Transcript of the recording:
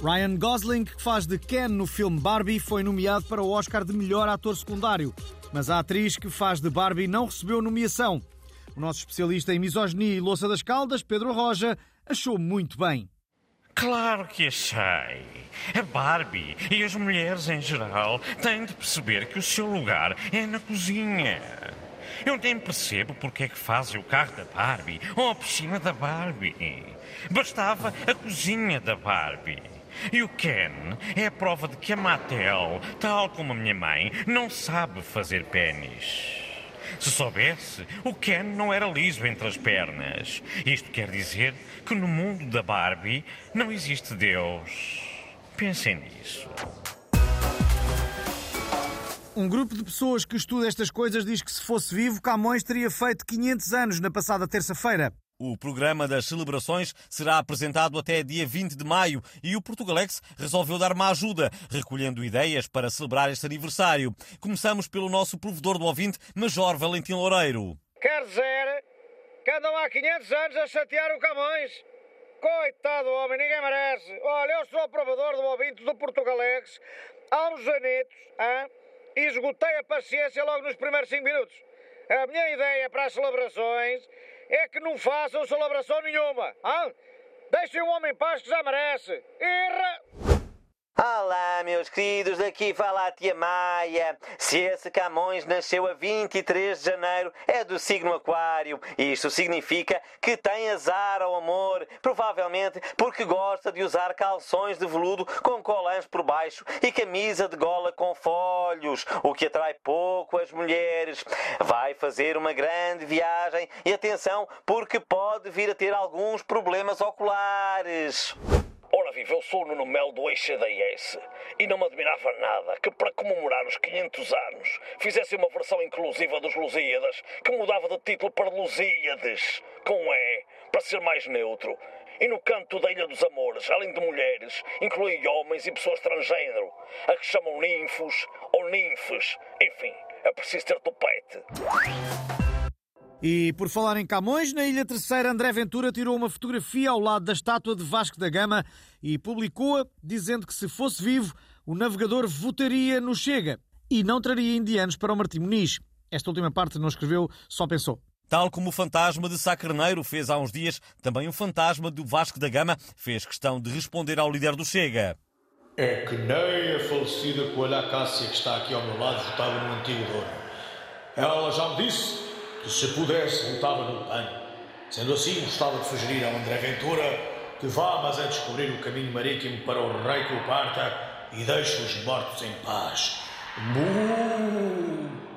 Ryan Gosling, que faz de Ken no filme Barbie, foi nomeado para o Oscar de melhor ator secundário. Mas a atriz que faz de Barbie não recebeu nomeação. O nosso especialista em misoginia e louça das caldas, Pedro Roja, achou muito bem. Claro que achei. A Barbie e as mulheres em geral têm de perceber que o seu lugar é na cozinha. Eu nem percebo porque é que fazem o carro da Barbie ou a piscina da Barbie. Bastava a cozinha da Barbie. E o Ken é a prova de que a Mattel, tal como a minha mãe, não sabe fazer pênis. Se soubesse, o Ken não era liso entre as pernas. Isto quer dizer que no mundo da Barbie não existe Deus. Pensem nisso. Um grupo de pessoas que estuda estas coisas diz que se fosse vivo, Camões teria feito 500 anos na passada terça-feira. O programa das celebrações será apresentado até dia 20 de maio e o Portugalex resolveu dar uma ajuda, recolhendo ideias para celebrar este aniversário. Começamos pelo nosso provedor do ouvinte, Major Valentim Loureiro. Quer dizer que andam há 500 anos a chatear o Camões? Coitado homem, ninguém merece. Olha, eu sou o provedor do ouvinte do Portugalex há uns anitos, hein? e esgotei a paciência logo nos primeiros 5 minutos. A minha ideia para as celebrações é que não façam celebração nenhuma. Hein? Deixem o homem em paz que já merece. Irra! Olá, meus queridos, daqui fala a tia Maia. Se esse Camões nasceu a 23 de janeiro, é do signo Aquário. Isto significa que tem azar ao amor, provavelmente porque gosta de usar calções de veludo com colãs por baixo e camisa de gola com folhos, o que atrai pouco as mulheres. Vai fazer uma grande viagem e atenção, porque pode vir a ter alguns problemas oculares. Viva, eu sou o Nuno Melo do ECDS e não me admirava nada que para comemorar os 500 anos fizesse uma versão inclusiva dos Lusíadas que mudava de título para Lusíades, com E, para ser mais neutro. E no canto da Ilha dos Amores, além de mulheres, inclui homens e pessoas transgênero, a que chamam ninfos ou ninfes. Enfim, é preciso ter topete. E por falar em Camões, na Ilha Terceira, André Ventura tirou uma fotografia ao lado da estátua de Vasco da Gama e publicou-a dizendo que se fosse vivo, o navegador votaria no Chega e não traria indianos para o Martim Muniz. Esta última parte não escreveu, só pensou. Tal como o fantasma de Sá Carneiro fez há uns dias, também o fantasma do Vasco da Gama fez questão de responder ao líder do Chega. É que nem a falecida coelha Cássia que está aqui ao meu lado votava no antigo dono. Ela já me disse que se pudesse votava no PAN. Sendo assim, gostava de sugerir ao André Ventura que vá, mas a descobrir o caminho marítimo para o rei que o parta e deixe os mortos em paz. Mu!